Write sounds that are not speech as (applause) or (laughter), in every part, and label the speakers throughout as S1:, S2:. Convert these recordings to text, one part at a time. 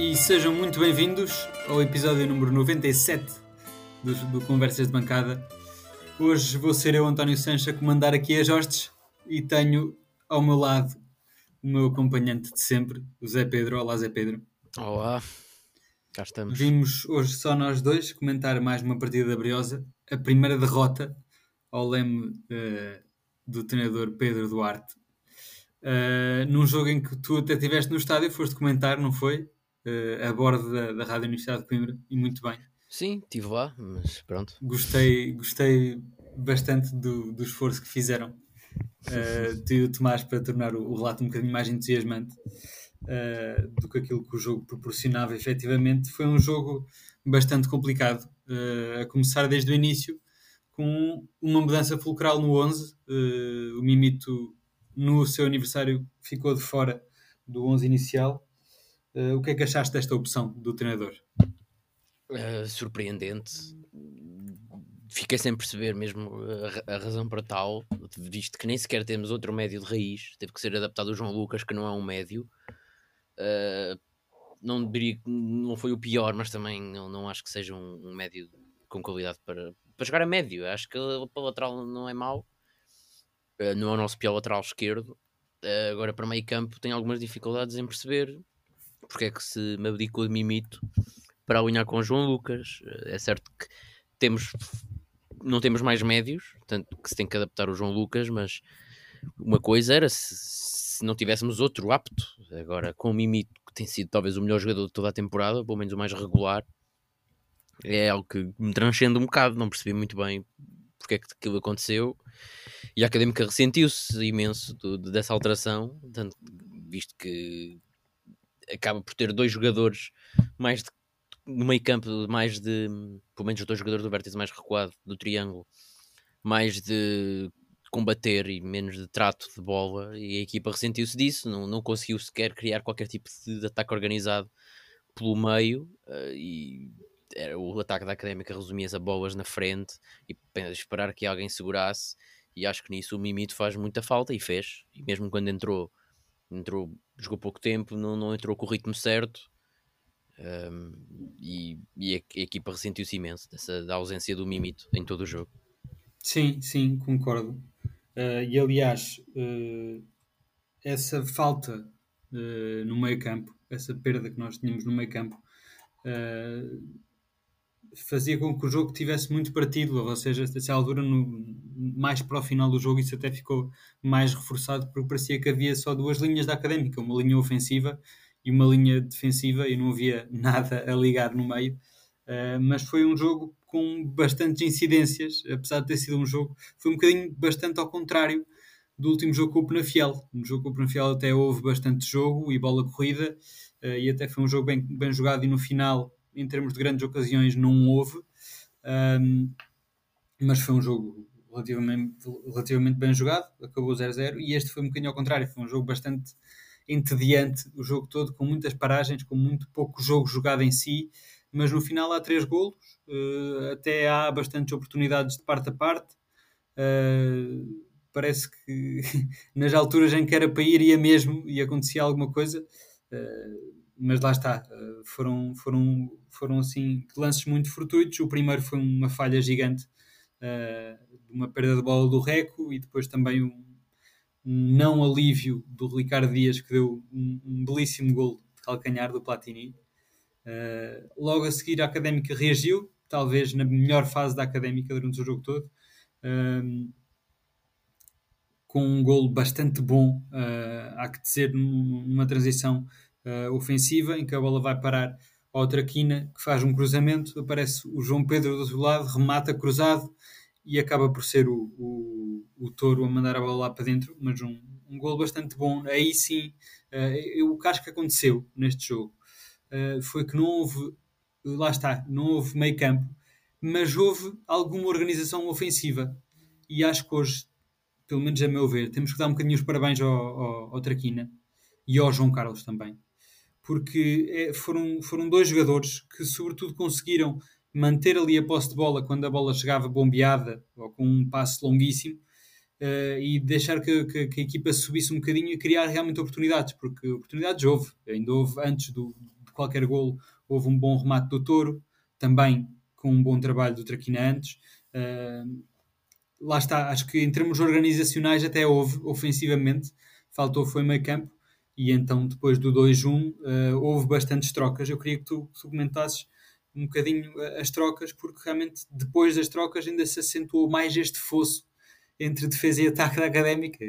S1: e sejam muito bem-vindos ao episódio número 97 do, do Conversas de Bancada. Hoje vou ser eu, António Sanches, a comandar aqui as hostes e tenho ao meu lado o meu acompanhante de sempre, o Zé Pedro. Olá, Zé Pedro.
S2: Olá, cá estamos.
S1: Vimos hoje só nós dois comentar mais uma partida da Briosa, a primeira derrota ao leme uh, do treinador Pedro Duarte. Uh, num jogo em que tu até estiveste no estádio, foste comentar, não foi? Uh, a bordo da, da Rádio Universidade de Coimbra, e muito bem.
S2: Sim, estive lá, mas pronto.
S1: Gostei, gostei bastante do, do esforço que fizeram uh, (laughs) tu e o Tomás para tornar o, o relato um bocadinho mais entusiasmante uh, do que aquilo que o jogo proporcionava efetivamente. Foi um jogo bastante complicado, uh, a começar desde o início, com uma mudança fulcral no 11. o Mimito, no seu aniversário, ficou de fora do 11 inicial. O que é que achaste desta opção do treinador?
S2: surpreendente fiquei sem perceber mesmo a, a, razão para tal, visto que nem sequer temos outro médio de raiz, teve que ser adaptado o João Lucas, que não é um médio. Uh, não diria que não foi o pior, mas também não, não acho que seja um, um, médio com qualidade para, para jogar a médio. Acho que o lateral não é mau, uh, não é o nosso pior lateral esquerdo. Uh, agora, para meio campo, tem algumas dificuldades em perceber porque é que se me abdicou de mimito para alinhar com João Lucas. é certo que temos não temos mais médios, tanto que se tem que adaptar o João Lucas, mas uma coisa era se, se não tivéssemos outro apto, agora com o Mimito, que tem sido talvez o melhor jogador de toda a temporada, pelo menos o mais regular, é algo que me transcende um bocado, não percebi muito bem porque é que aquilo aconteceu, e a Académica ressentiu-se imenso do, dessa alteração, tanto, visto que acaba por ter dois jogadores mais de no meio campo mais de, pelo menos os dois jogadores do vértice mais recuado, do triângulo, mais de combater e menos de trato de bola. E a equipa ressentiu-se disso, não, não conseguiu sequer criar qualquer tipo de, de ataque organizado pelo meio uh, e era, o ataque da Académica resumia-se a bolas na frente e esperar que alguém segurasse e acho que nisso o Mimito faz muita falta e fez, e mesmo quando entrou entrou, jogou pouco tempo, não, não entrou com o ritmo certo um, e, e, a, equipa ressentiu-se imenso dessa, da ausência do Mimito em todo o jogo.
S1: Sim, sim, concordo. Uh, e aliás, uh, essa falta uh, no meio campo, essa perda que nós tínhamos no meio campo, fazia com que o jogo tivesse muito partido, ou seja, essa altura, no, mais para o final do jogo, isso até ficou mais reforçado, porque parecia que havia só duas linhas da académica, uma linha ofensiva e uma linha defensiva e não havia (laughs) nada a ligar no meio. Uh, mas foi um jogo com bastantes incidências, apesar de ter sido um jogo, foi um bocadinho bastante ao contrário do último jogo com o Penafiel. No jogo com o Penafiel até houve bastante jogo e bola corrida, uh, e até foi um jogo bem, bem jogado, e no final, em termos de grandes ocasiões, não houve. Um, mas foi um jogo relativamente, relativamente bem jogado, acabou 0-0, e este foi um bocadinho ao contrário, foi um jogo bastante entediante o jogo todo, com muitas paragens, com muito pouco jogo jogado em si, mas no final há três golos, uh, até há bastantes oportunidades de parte a parte. Uh, parece que (laughs) nas alturas em que era para ir ia mesmo e acontecia alguma coisa, uh, mas lá está, foram, foram, foram assim lances muito fortuitos. O primeiro foi uma falha gigante, uma perda de bola do Reco e depois também um, não alívio do Ricardo Dias, que deu um, um belíssimo gol de calcanhar do Platini. Uh, logo a seguir, a Académica reagiu, talvez na melhor fase da Académica durante o jogo todo, com um gol bastante bom, há que dizer, numa transição ofensiva, em que a bola vai parar ao Traquina, que faz um cruzamento, aparece o João Pedro do outro lado, remata cruzado, e acaba por ser o, o, o Touro a mandar a bola lá para dentro, mas um, um gol bastante bom. Aí sim, uh, o que acho que aconteceu neste jogo uh, foi que não houve, lá está, não houve meio campo, mas houve alguma organização ofensiva. E acho que hoje, pelo menos a meu ver, temos que dar um bocadinho os parabéns ao, ao, ao Traquina e ao João Carlos também. Porque é, foram, foram dois jogadores que, sobretudo, conseguiram manter ali a posse de bola quando a bola chegava bombeada ou com um passe longuíssimo uh, e deixar que, que, que, a equipa subisse um bocadinho e criar realmente oportunidades, porque oportunidades houve, ainda houve antes do, de qualquer golo houve um bom remate do Touro, também com um bom trabalho do Traquina antes. Uh, lá está, acho que em termos organizacionais até houve, ofensivamente, faltou foi meio campo, e então depois do 2-1 uh, houve bastantes trocas. Eu queria que tu, tu comentasses um bocadinho as trocas, porque realmente depois das trocas ainda se acentuou mais este fosso entre defesa e ataque da Académica.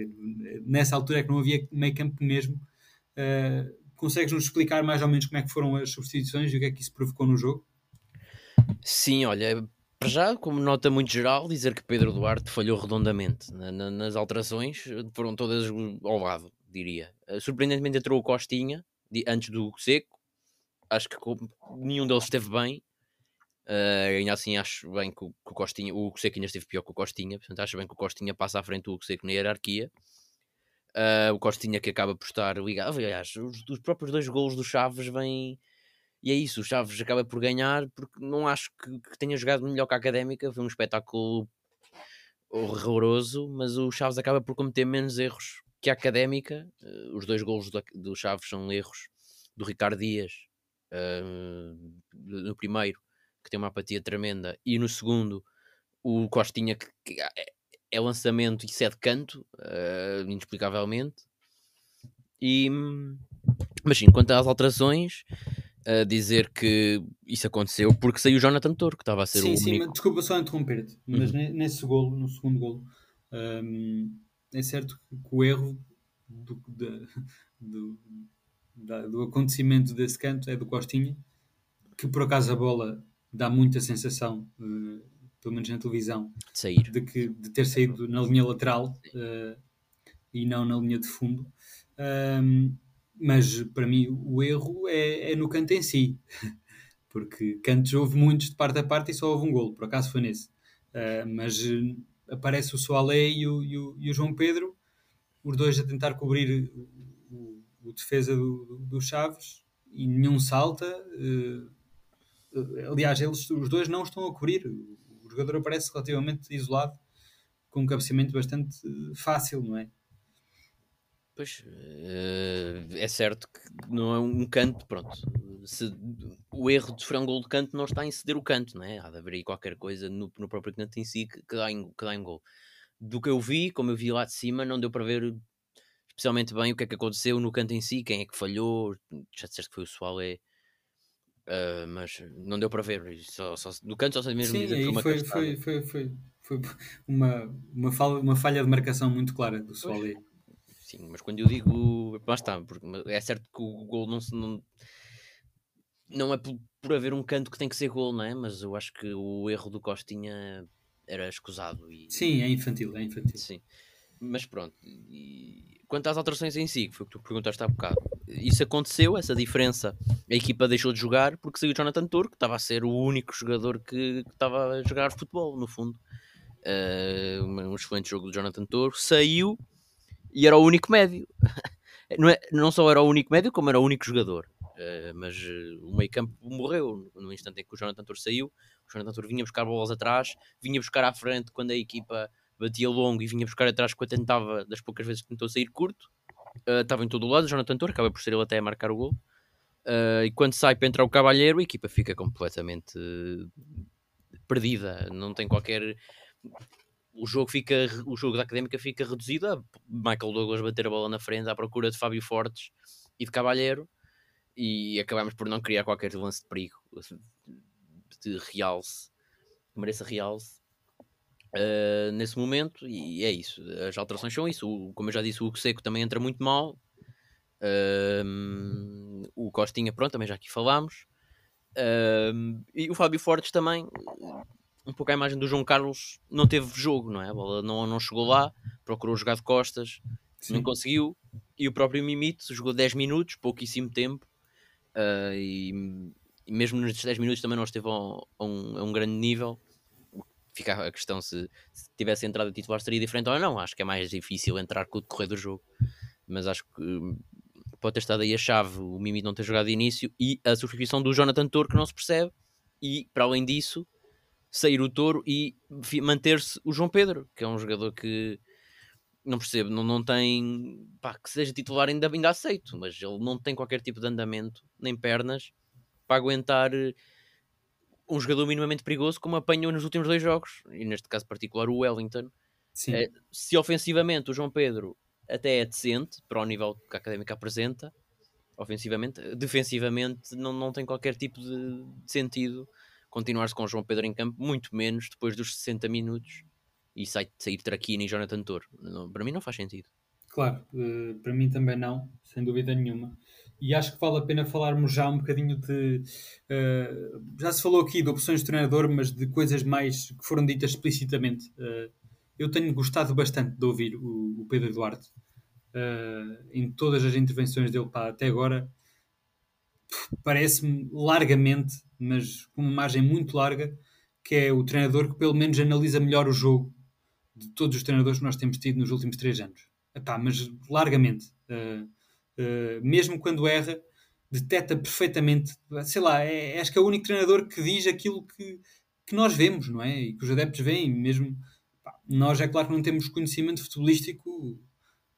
S1: Nessa altura é que não havia meio campo mesmo. Uh, Consegues-nos explicar mais ou menos como é que foram as substituições e o que é que isso provocou no jogo?
S2: Sim, olha, para já, como nota muito geral, dizer que Pedro Duarte falhou redondamente na, na, nas alterações, foram todas ao lado, diria. Uh, surpreendentemente entrou o Costinha, antes do Seco, acho que nenhum deles esteve bem. Uh, ainda assim acho bem que o, que o Costinha, o Seco ainda esteve pior que o Costinha, portanto acho bem que o Costinha passa à frente do Seco na hierarquia. Uh, o Costinha que acaba por estar ligado. Aliás, os, os, próprios dois golos do Chaves vêm. E é isso, o Chaves acaba por ganhar porque não acho que, que tenha jogado melhor que a Académica. Foi um espetáculo horroroso, mas o Chaves acaba por cometer menos erros que a Académica. Uh, os dois golos do, do, Chaves são erros do Ricardo Dias uh, no primeiro, que tem uma apatia tremenda, e no segundo, o Costinha que, que é lançamento e isso é de canto, uh, inexplicavelmente. E, mas sim, quanto às alterações, dizer que isso aconteceu porque saiu o Jonathan Toro, que estava a ser
S1: sim,
S2: o
S1: sim,
S2: único...
S1: Sim, desculpa só interromper-te, mas uhum. nesse golo, no segundo golo, um, é certo que o erro do, de, do, da, do acontecimento desse canto é do Costinha, que por acaso a bola dá muita sensação uh, pelo menos na televisão,
S2: de, sair.
S1: de, que, de ter saído na linha lateral uh, e não na linha de fundo. Um, mas para mim o erro é, é, no canto em si, (laughs) porque cantos houve muitos de parte a parte e só houve um golo, por acaso foi nesse. Uh, mas aparece o Soalé e o, e, o, e o, João Pedro, os dois a tentar cobrir o, o defesa do, do, Chaves e nenhum salta. aliás, eles, os dois não estão a cobrir o jogador aparece relativamente isolado, com um cabeceamento bastante eh, fácil, não é?
S2: Pois, eh, é certo que não é um canto, pronto. Se, o erro de sofrer um gol de canto não está em ceder o canto, não é? Há de haver aí qualquer coisa no, no próprio canto em si que, que, dá em, que dá em gol. Do que eu vi, como eu vi lá de cima, não deu para ver especialmente bem o que é que aconteceu no canto em si, quem é que falhou. Já disseste que foi o Soalé. Uh, mas não deu para ver. Só, só, do canto só sei mesmo
S1: Sim, dizer foi, foi, foi, foi, uma, uma, falha, uma falha de marcação muito clara do Soalé.
S2: Sim, mas quando eu digo. Está, porque é certo que o gol não se. Não, não é por, por haver um canto que tem que ser gol, não é? Mas eu acho que o erro do Costinha era escusado. E...
S1: Sim, é infantil, é infantil.
S2: Sim. Mas pronto. E Quanto às alterações em si, que foi o que tu perguntaste há bocado, isso aconteceu, essa diferença. A equipa deixou de jogar porque saiu o Jonathan Tour, que estava a ser o único jogador que, que estava a jogar futebol, no fundo. Uh, um excelente jogo do Jonathan Tour. Saiu e era o único médio. (laughs) não, é, não só era o único médio, como era o único jogador. Uh, mas uh, o meio campo morreu no instante em que o Jonathan Tour saiu. O Jonathan Tour vinha buscar bolas atrás, vinha buscar à frente quando a equipa batia longo e vinha buscar atrás quando tentava, das poucas vezes que tentou sair curto. Uh, estava em todo o lado, Jonathan Torre, acaba por ser ele até a marcar o gol. E quando sai para entrar o Cavalheiro, a equipa fica completamente perdida. Não tem qualquer. O jogo, fica, o jogo da Académica fica reduzido a Michael Douglas bater a bola na frente à procura de Fábio Fortes e de Cavalheiro. E acabamos por não criar qualquer lance de perigo de realce, que mereça realce uh, nesse momento, e é isso. As alterações são isso. O, como eu já disse, o Hugo Seco também entra muito mal. Uh, o Costinha, pronto, também já aqui falámos. Uh, e o Fábio Fortes também, um pouco a imagem do João Carlos, não teve jogo, não é? A bola não, não chegou lá, procurou jogar de costas, Sim. não conseguiu. E o próprio Mimito jogou 10 minutos, pouquíssimo tempo. Uh, e, e, mesmo nesses 10 minutos também não esteve a, a, um, a um grande nível fica a questão se, se tivesse entrado a titular seria diferente ou não. Acho que é mais difícil entrar com o decorrer do jogo, mas acho que hum, pode ter estado aí a chave o Mimi não ter jogado de início e a substituição do Jonathan Toro que não se percebe. E para além disso, sair o Toro e manter-se o João Pedro, que é um jogador que não percebo, não, não tem pá, que seja titular ainda, ainda aceito, mas ele não tem qualquer tipo de andamento, nem pernas para aguentar eh, um jogador minimamente perigoso como apanhou nos últimos dois jogos, e neste caso particular o Wellington. É, se ofensivamente o João Pedro até é decente para o nível que a Académica apresenta, ofensivamente, defensivamente não, não tem qualquer tipo de, de sentido continuar-se com o João Pedro em campo, muito menos depois dos 60 minutos e sai, sair Traquina e Jonathan Toro. Não, para mim não faz sentido.
S1: Claro, uh, para mim também não, sem dúvida nenhuma. E acho que vale a pena falarmos já um bocadinho de. Uh, já se falou aqui de opções de treinador, mas de coisas mais que foram ditas explicitamente. Uh, eu tenho gostado bastante de ouvir o, o Pedro Duarte em todas as intervenções dele até agora. Parece-me largamente, mas com uma margem muito larga, que é o treinador que pelo menos analisa melhor o jogo de todos os treinadores que nós temos tido nos últimos três anos. Epá, mas largamente. Uh, uh, mesmo quando erra, detecta perfeitamente. Sei lá, é, acho que é o único treinador que diz aquilo que, que nós vemos, não é? E que os adeptos veem. Mesmo pá, nós, é claro que não temos conhecimento futebolístico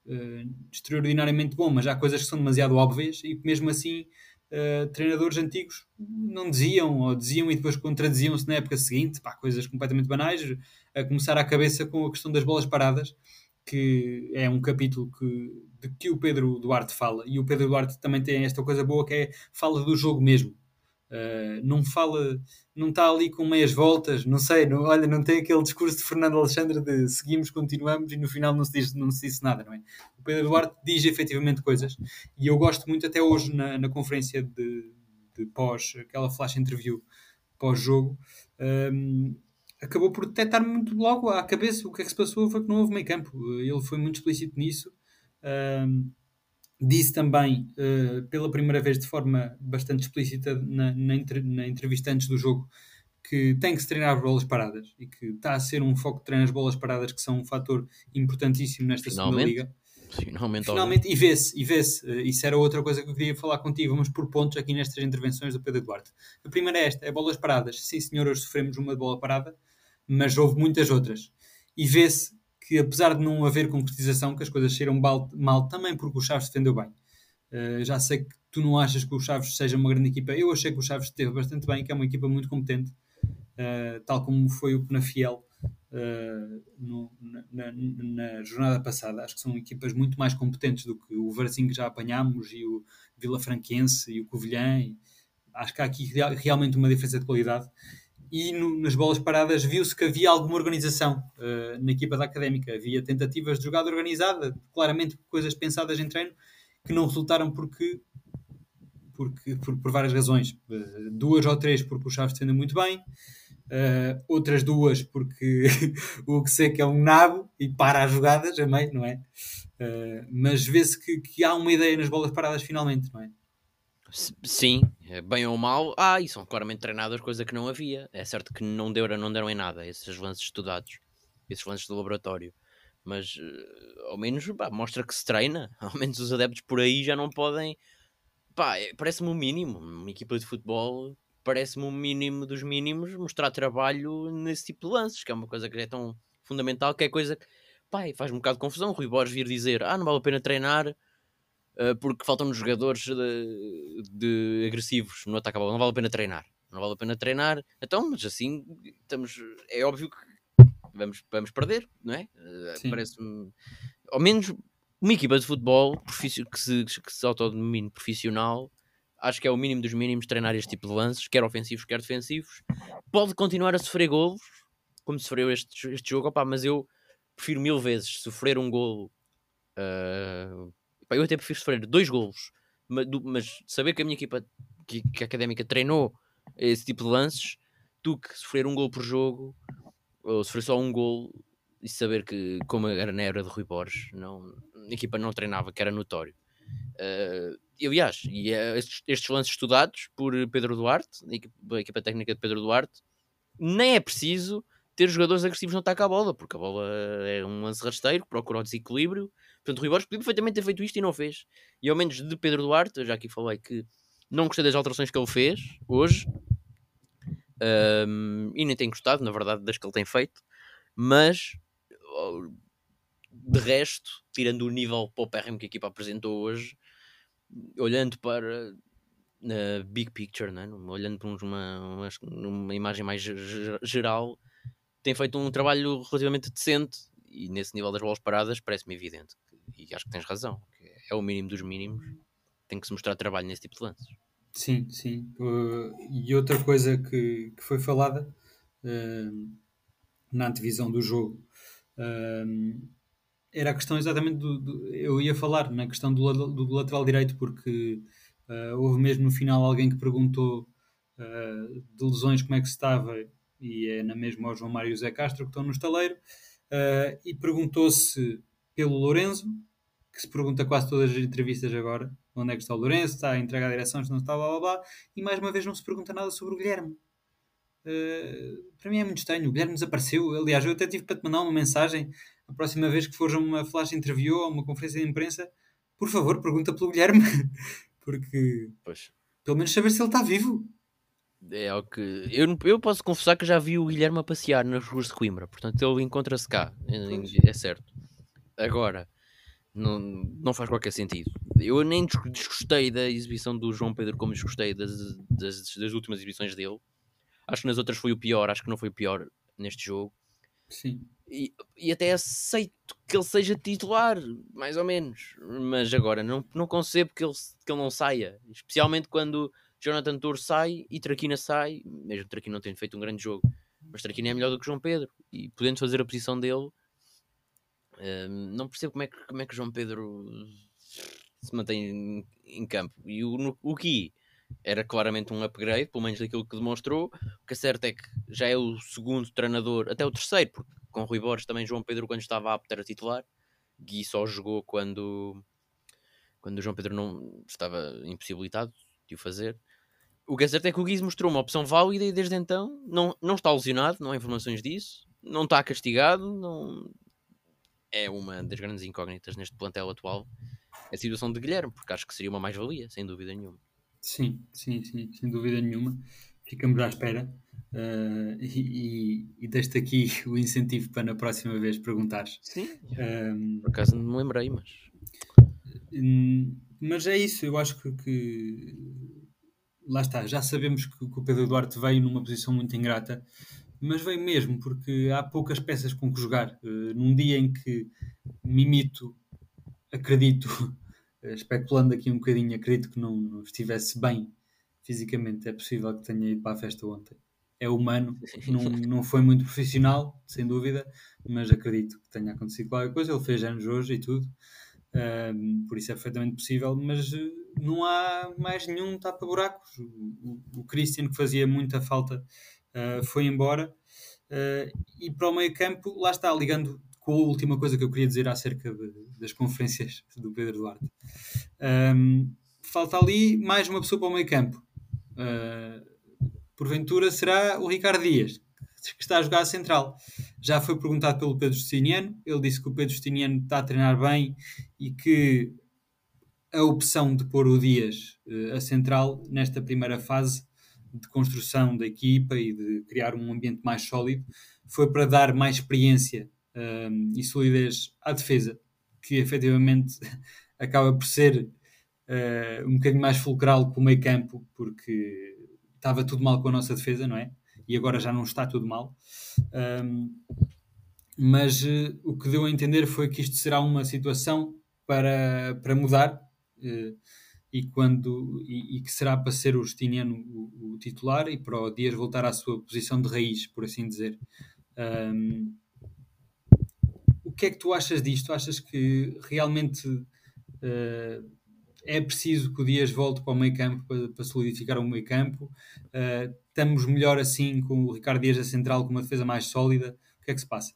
S1: uh, extraordinariamente bom, mas há coisas que são demasiado óbvias e mesmo assim uh, treinadores antigos não diziam, ou diziam e depois contradiziam-se na época seguinte, pá, coisas completamente banais, a começar à cabeça com a questão das bolas paradas, que é um capítulo que, de que o Pedro Duarte fala, e o Pedro Duarte também tem esta coisa boa que é fala do jogo mesmo. Uh, não fala, não está ali com meias voltas, não sei, não, olha, não tem aquele discurso de Fernando Alexandre de seguimos, continuamos e no final não se, diz, não se nada, não é? O Pedro Duarte diz efetivamente coisas e eu gosto muito até hoje na, na conferência de, de pós, aquela flash interview pós-jogo, um, acabou por detectar muito logo à cabeça o que é que se passou foi que não houve meio campo, ele foi muito explícito nisso. Um, disse também, uh, pela primeira vez de forma bastante explícita na, na, na, entrevista antes do jogo, que tem que se treinar as bolas paradas e que está a ser um foco de treinar as bolas paradas, que são um fator importantíssimo nesta Finalmente. segunda liga.
S2: Finalmente,
S1: Finalmente e vê-se, e vê-se. Uh, isso era outra coisa que eu queria falar contigo. Vamos por pontos aqui nestas intervenções do Pedro Duarte. A primeira é esta: é bolas paradas. Sim, senhor, hoje sofremos uma bola parada, mas houve muitas outras. E vê-se que apesar de não haver concretização, que as coisas saíram mal também porque o Chaves defendeu bem. Uh, já sei que tu não achas que o Chaves seja uma grande equipa. Eu achei que o Chaves esteve bastante bem, que é uma equipa muito competente, uh, tal como foi o Penafiel uh, no, na, na, na, jornada passada. Acho que são equipas muito mais competentes do que o Varzim que já apanhámos e o Vila Franquense e o Covilhã. acho que há aqui realmente uma diferença de qualidade e no, nas bolas paradas viu-se que havia alguma organização uh, na equipa da Académica. Havia tentativas de jogada organizada, claramente coisas pensadas em treino, que não resultaram porque, porque por, por várias razões. Uh, duas ou três porque o Chaves defende muito bem, uh, outras duas porque (laughs) o que sei que é um nabo e para as jogadas a meio, não é? mas vê-se que, que há uma ideia nas bolas paradas finalmente, não é?
S2: Sim, é bem ou mal, ah, e são claramente treinadas, coisa que não havia. É certo que não deram, não deram em nada esses lances estudados, esses lances do laboratório, mas uh, ao menos pá, mostra que se treina. (laughs) Ao menos os adeptos por aí já não podem. Pá, é, parece-me o mínimo. Uma equipa de futebol parece-me o mínimo dos mínimos mostrar trabalho nesse tipo de lances, que é uma coisa que é tão fundamental, que é coisa que pá, faz um bocado de confusão. O Rui Borges vir dizer, ah, não vale a pena treinar uh, porque faltam-nos jogadores de, de, agressivos no ataque a bola. Não vale a pena treinar. Não vale a pena treinar. Então, mas assim, estamos, é óbvio que vamos, vamos perder, não é? Uh, Parece-me. Ao menos uma equipa de futebol que se, que se autodomine profissional, acho que é o mínimo dos mínimos treinar este tipo de lances, quer ofensivos, quer defensivos. Pode continuar a sofrer golos, como sofreu este, este jogo, opa, mas eu prefiro mil vezes sofrer um golo uh, Pá, eu até prefiro sofrer dois golos, mas, mas saber que a minha equipa, que, que, a académica treinou esse tipo de lances, do que sofrer um gol por jogo, ou sofrer só um gol e saber que, como era na era de Rui Borges, não, a equipa não treinava, que era notório. Uh, e, aliás, e é estes, estes, lances estudados por Pedro Duarte, a equipa, a equipa técnica de Pedro Duarte, nem é preciso ter jogadores agressivos no ataque à bola, porque a bola é um lance rasteiro, procura o desequilíbrio Portanto, Rui Borges podia perfeitamente ter feito isto e não fez. E ao menos de Pedro Duarte, eu já aqui falei que não gostei das alterações que ele fez hoje. Um, e nem tenho gostado, na verdade, das que ele tem feito. Mas de resto, tirando o nível paupérrimo que a equipa apresentou hoje, olhando para na big picture, né? olhando para uma, uma imagem mais geral, tem feito um trabalho relativamente decente e nesse nível das bolas paradas parece-me evidente. E acho que tens razão. é o mínimo dos mínimos. Tem que se mostrar trabalho nesse tipo de lances.
S1: Sim, sim. Uh, e outra coisa que, que foi falada uh, na antevisão do jogo uh, era a questão exatamente do, do, Eu ia falar na questão do, do, lateral direito, porque houve mesmo no final alguém que perguntou de lesões como é que se estava, e é na mesma o João Mário e o Zé Castro que estão no estaleiro, e perguntou-se pelo Lourenço, que se pergunta quase todas as entrevistas agora, onde é que está o Lourenço, está a entregar a direção, se não está, blá blá blá, e mais uma vez não se pergunta nada sobre o Guilherme. Uh, para mim é muito estranho. O Guilherme desapareceu. Aliás, eu até tive para te mandar uma mensagem a próxima vez que fores a uma flash interview ou uma conferência de imprensa, por favor, pergunta pelo Guilherme. (laughs) Porque pois. pelo menos saber se ele está vivo.
S2: É o que. Eu, eu posso confessar que já vi o Guilherme a passear nas ruas de Coimbra, portanto ele encontra-se cá, é, é certo. Agora, não, não faz qualquer sentido. Eu nem desgostei da exibição do João Pedro como desgostei das, das, das últimas exibições dele. Acho que nas outras foi o pior, acho que não foi o pior neste jogo.
S1: Sim.
S2: E, e até aceito que ele seja titular, mais ou menos. Mas agora não, não concebo que ele, que ele não saia. Especialmente quando Jonathan Tour sai e Traquina sai. Mesmo Traquina não tendo feito um grande jogo. Mas Traquina é melhor do que João Pedro. E podendo fazer a posição dele, não percebo como é, que, como é que João Pedro se mantém em, campo. E o, o Gui era claramente um upgrade, pelo menos daquilo que demonstrou. O que é certo é que já é o segundo treinador, até o terceiro, porque com Rui Borges também João Pedro, quando estava apto, era titular. Gui só jogou quando, quando João Pedro não estava impossibilitado de o fazer. O que é certo é que o Gui mostrou uma opção válida e desde então não, não está lesionado, não há informações disso, não está castigado, não... é uma das grandes incógnitas neste plantel atual a situação de Guilherme, porque acho que seria uma mais-valia, sem dúvida nenhuma.
S1: Sim, sim, sim, sem dúvida nenhuma. Ficamos à espera uh, e, e deixo-te aqui (laughs) o incentivo para na próxima vez perguntares.
S2: Sim, um, por acaso não me lembrei, mas.
S1: Mas é isso, eu acho que, que, lá está, já sabemos que, que, o Pedro Duarte veio numa posição muito ingrata, mas veio mesmo porque há poucas peças com que jogar. Uh, num dia em que Mimito, acredito, (laughs) Eh, especulando aqui um bocadinho, acredito que não, não, estivesse bem fisicamente. É possível que tenha ido para a festa ontem. É humano, (laughs) não, não foi muito profissional, sem dúvida, mas acredito que tenha acontecido qualquer coisa. Ele fez anos hoje e tudo, um, por isso é perfeitamente possível. Mas eh, não há mais nenhum tapa-buracos. O, o, o, Christian, que fazia muita falta, uh, foi embora. Uh, e para o meio campo, lá está, ligando com a última coisa que eu queria dizer acerca de, das conferências do Pedro Duarte. Um, falta ali mais uma pessoa para o meio campo. Uh, porventura será o Ricardo Dias, que está a jogar a central. Já foi perguntado pelo Pedro Justiniano, ele disse que o Pedro Justiniano está a treinar bem e que a opção de pôr o Dias uh, a central nesta primeira fase de construção da equipa e de criar um ambiente mais sólido foi para dar mais experiência um, e solidez à defesa, que efetivamente (laughs) acaba por ser uh, um bocadinho mais fulcral que o meio campo, porque estava tudo mal com a nossa defesa, não é? E agora já não está tudo mal. Um, mas uh, o que deu a entender foi que isto será uma situação para, para mudar uh, e, quando, e, e, que será para ser o Justiniano o, o, titular e para o Dias voltar à sua posição de raiz, por assim dizer. Um, o que é que tu achas disto? Achas que realmente uh, é preciso que o Dias volte para o meio campo para, para solidificar o meio campo? Uh, estamos melhor assim com o Ricardo Dias a central com uma defesa mais sólida? O que é que se passa?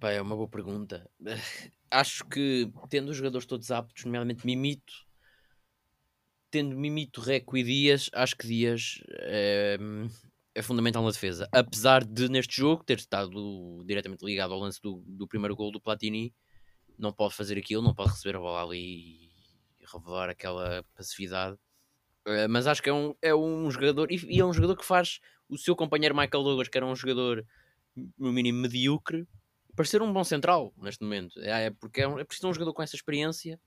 S2: Pá, é uma boa pergunta. Acho que tendo os jogadores todos aptos, nomeadamente Mimito, tendo Mimito, Reco e Dias, acho que Dias é, é fundamental na defesa. Apesar de, neste jogo, ter estado diretamente ligado ao lance do, do primeiro gol do Platini, não pode fazer aquilo, não pode receber a bola ali e revelar aquela passividade. Uh, mas acho que é um, é um jogador, e, e, é um jogador que faz o seu companheiro Michael Douglas, que era um jogador no mínimo medíocre, parecer um bom central neste momento. É, é porque é, um, é preciso um jogador com essa experiência,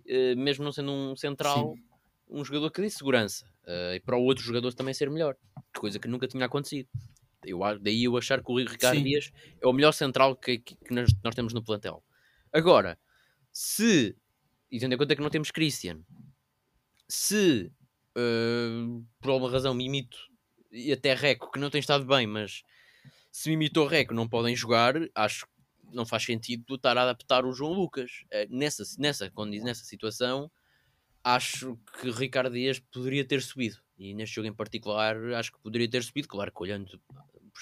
S2: uh, mesmo não sendo um central. Sim um jogador que dê segurança uh, e para o outro jogador também ser melhor, coisa que nunca tinha acontecido. Eu, daí eu achar que o Ricardo Sim. Dias é o melhor central que, que, que nós, nós, temos no plantel. Agora, se, e tendo em conta que não temos Christian, se uh, por alguma razão Mimito e até Reco, que não tem estado bem, mas se Mimito ou Reco não podem jogar, acho que não faz sentido estar a adaptar o João Lucas. Uh, nessa, nessa, nessa situação, acho que Ricardo Dias poderia ter subido. E neste jogo em particular, acho que poderia ter subido. Claro que olhando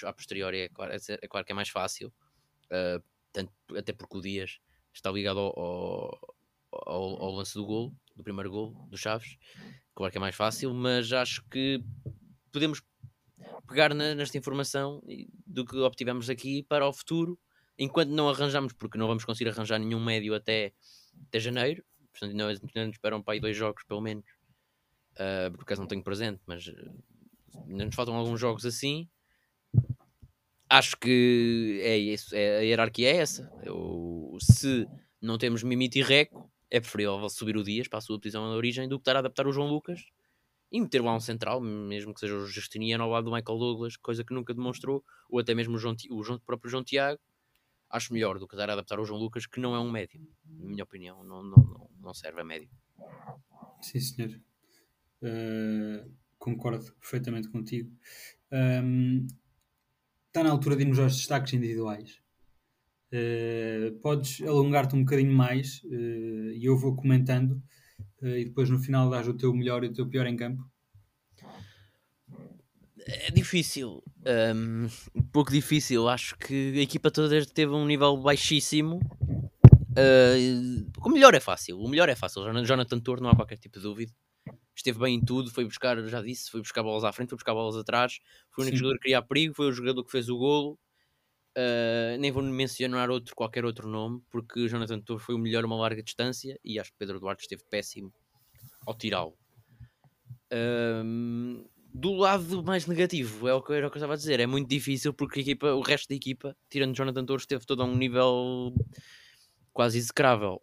S2: a posteriori é claro, é, é claro que é mais fácil, uh, tanto, até porque o Dias está ligado ao, ao, ao, ao lance do gol, do primeiro gol do Chaves. Claro que é mais fácil, mas acho que podemos pegar na, nesta informação do que obtivemos aqui para o futuro, enquanto não arranjamos, porque não vamos conseguir arranjar nenhum médio até, até janeiro, portanto ainda, ainda nos esperam para aí dois jogos pelo menos, uh, não tenho presente, mas ainda nos faltam alguns jogos assim. Acho que é isso, é, a hierarquia é essa. Eu, se não temos Mimito e Reco, é preferível subir o Dias para a sua posição de origem do que estar a adaptar o João Lucas e meter lá um central, mesmo que seja o Justiniano ao lado do Michael Douglas, coisa que nunca demonstrou, ou até mesmo o, João, o, João, o próprio João Tiago. Acho melhor do que estar a adaptar o João Lucas, que não é um médio, na minha opinião, não, não, não, serve a médio.
S1: Sim, senhor. Uh, concordo perfeitamente contigo. Um, está na altura de irmos aos destaques individuais. Uh, podes alongar-te um bocadinho mais uh, e eu vou comentando e depois no final dás o teu melhor e o teu pior em campo.
S2: É difícil, um, um pouco difícil. Acho que a equipa toda teve um nível baixíssimo. o melhor é fácil, o melhor é fácil. Jonathan Tour, não há qualquer tipo de dúvida esteve bem em tudo, foi buscar, já disse, foi buscar bolas à frente, foi buscar bolas atrás, foi o único Sim. jogador que criar perigo, foi o jogador que fez o golo. Uh, nem vou mencionar outro, qualquer outro nome, porque o Jonathan Torres foi o melhor uma larga distância e acho que Pedro Duarte esteve péssimo ao tirá-lo. Uh, do lado mais negativo, é o que era o que eu estava a dizer, é muito difícil porque equipa, o resto da equipa, tirando Jonathan Torres, esteve todo a um nível quase execrável.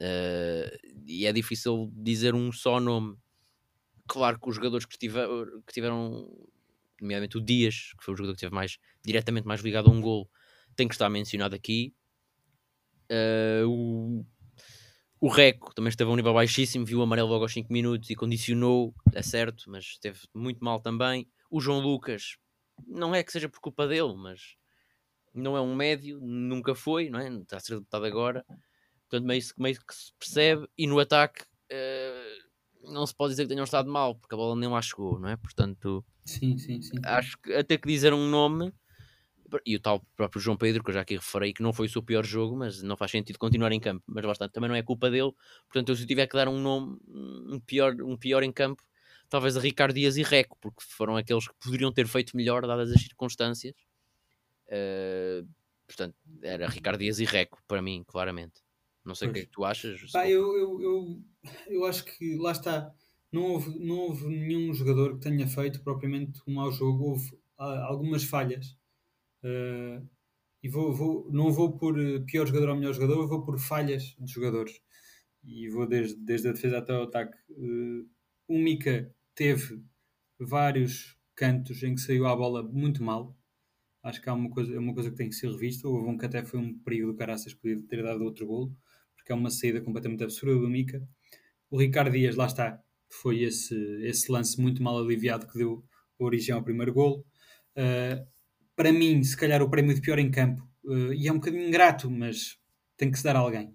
S2: Uh, e é difícil dizer um só nome. Claro que os jogadores que, tiver, que tiveram, nomeadamente o Dias, que foi o jogador que esteve mais diretamente mais ligado a um gol, tem que estar mencionado aqui. Uh, o, o Reco também esteve a um nível baixíssimo, viu o amarelo logo aos 5 minutos e condicionou, é certo, mas esteve muito mal também. O João Lucas, não é que seja por culpa dele, mas não é um médio, nunca foi, não é? Está a ser adaptado agora. Portanto, meio, meio que se percebe. E no ataque, uh, não se pode dizer que tenham estado mal, porque a bola nem lá chegou, não é? Portanto,
S1: sim, sim, sim.
S2: acho que até que dizer um nome e o tal próprio João Pedro, que eu já aqui referei, que não foi o seu pior jogo, mas não faz sentido continuar em campo. Mas bastante, também não é culpa dele. Portanto, eu, se eu tiver que dar um nome, um pior, um pior em campo, talvez a Ricardo Dias e Reco, porque foram aqueles que poderiam ter feito melhor, dadas as circunstâncias. Uh, portanto, era Ricardo Dias e Reco, para mim, claramente. Não sei o que é que tu achas.
S1: Pá, eu, eu, eu, eu acho que lá está. Não houve, não houve nenhum jogador que tenha feito propriamente um mau jogo. Houve ah, algumas falhas. Uh, e vou, vou, não vou por eh, pior jogador ou melhor jogador, vou por falhas de jogadores. E vou desde, desde a defesa até o ataque. Uh, o Mika teve vários cantos em que saiu a bola muito mal. Acho que há uma coisa, é uma coisa que tem que ser revista. Houve um que até foi um perigo do Caraças, podia ter dado outro golo porque é uma saída completamente absurda. O Ricardo Dias, lá está, foi esse, esse lance muito mal aliviado que deu origem ao primeiro golo. Uh, para mim, se calhar o prémio de pior em campo, uh, e é um bocadinho ingrato, mas tem que se dar a alguém.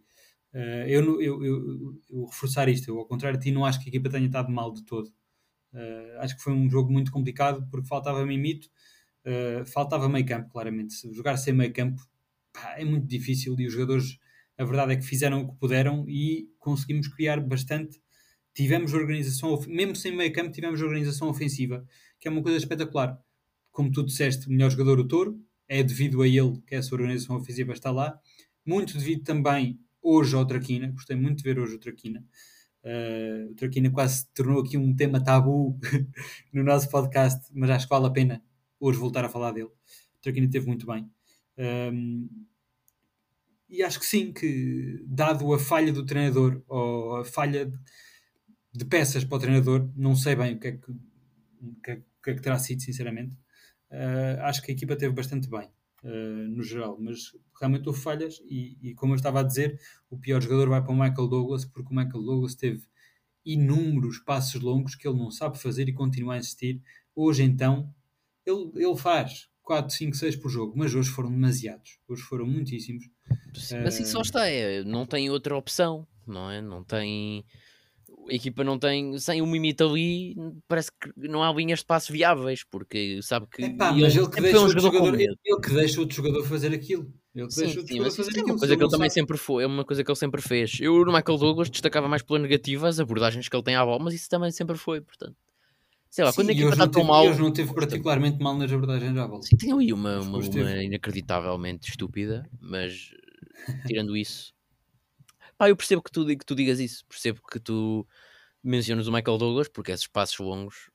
S1: Uh, eu, eu, eu, eu, reforçar isto, eu, ao contrário de ti, não acho que a equipa tenha estado mal de todo. acho que foi um jogo muito complicado porque faltava mimito, faltava meio campo, claramente. Jogar sem meio campo pá, é muito difícil e os jogadores a verdade é que fizeram o que puderam e conseguimos criar bastante. Tivemos organização, mesmo sem meio campo, tivemos organização ofensiva, que é uma coisa espetacular. Como tu disseste, o melhor jogador, o Touro, é devido a ele que essa organização ofensiva está lá. Muito devido também hoje ao Traquina, gostei muito de ver hoje o Traquina. Uh, o Traquina quase se tornou aqui um tema tabu (laughs) no nosso podcast, mas acho que vale a pena hoje voltar a falar dele. O Traquina teve muito bem. Um, e acho que sim, que dado a falha do treinador ou a falha de peças para o treinador. Não sei bem o que é que, que, é, que, é que terá sido, sinceramente. Uh, acho que a equipa teve bastante bem, uh, no geral, mas realmente houve falhas. E, e, como eu estava a dizer, o pior jogador vai para o Michael Douglas, porque o Michael Douglas teve inúmeros passos longos que ele não sabe fazer e continua a insistir. Hoje, então, ele, ele faz 4, 5, 6 por jogo, mas hoje foram demasiados. Hoje foram muitíssimos.
S2: Mas assim só está, é, não tem outra opção, não é? Não tem a equipa não tem, sem o Mimita ali, parece que não há linhas de passe viáveis, porque sabe que.
S1: Epá, mas ele que, deixa um outro jogador, ele, ele que deixa outro jogador fazer aquilo. Ele que sim, deixa outro sim, jogador fazer
S2: é aquilo. Uma coisa que ele também sempre foi, é uma coisa que ele sempre fez. Eu no Michael Douglas destacava mais pela negativa as abordagens que ele tem à bola, mas isso também sempre foi, portanto. Sei lá, sim, quando a equipa está tão mal.
S1: Hoje não teve particularmente mal nas abordagens à bola.
S2: Sim, tem ali uma, uma, uma inacreditavelmente estúpida, mas tirando isso Pá, eu percebo que tu, que tu digas isso, percebo que tu mencionas o Michael Douglas, porque esses passos longos.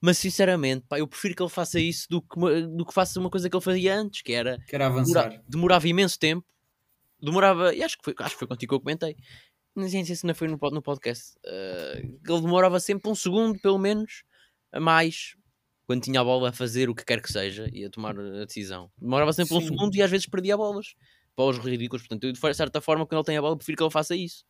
S2: Mas sinceramente, pá, eu prefiro que ele faça isso do que, do que faça uma coisa que ele fazia antes, que era,
S1: que era avançar.
S2: Demora, demorava imenso tempo, demorava, e acho que foi, acho que foi contigo que eu comentei. Não sei se não foi no, no podcast. Uh, ele demorava sempre um segundo, pelo menos, a mais, quando tinha a bola a fazer o que quer que seja e a tomar a decisão. Demorava sempre Sim. um segundo e às vezes perdia bolas para os ridículos. Portanto, eu, de certa forma, quando ele tem a bola, prefiro que ele faça isso.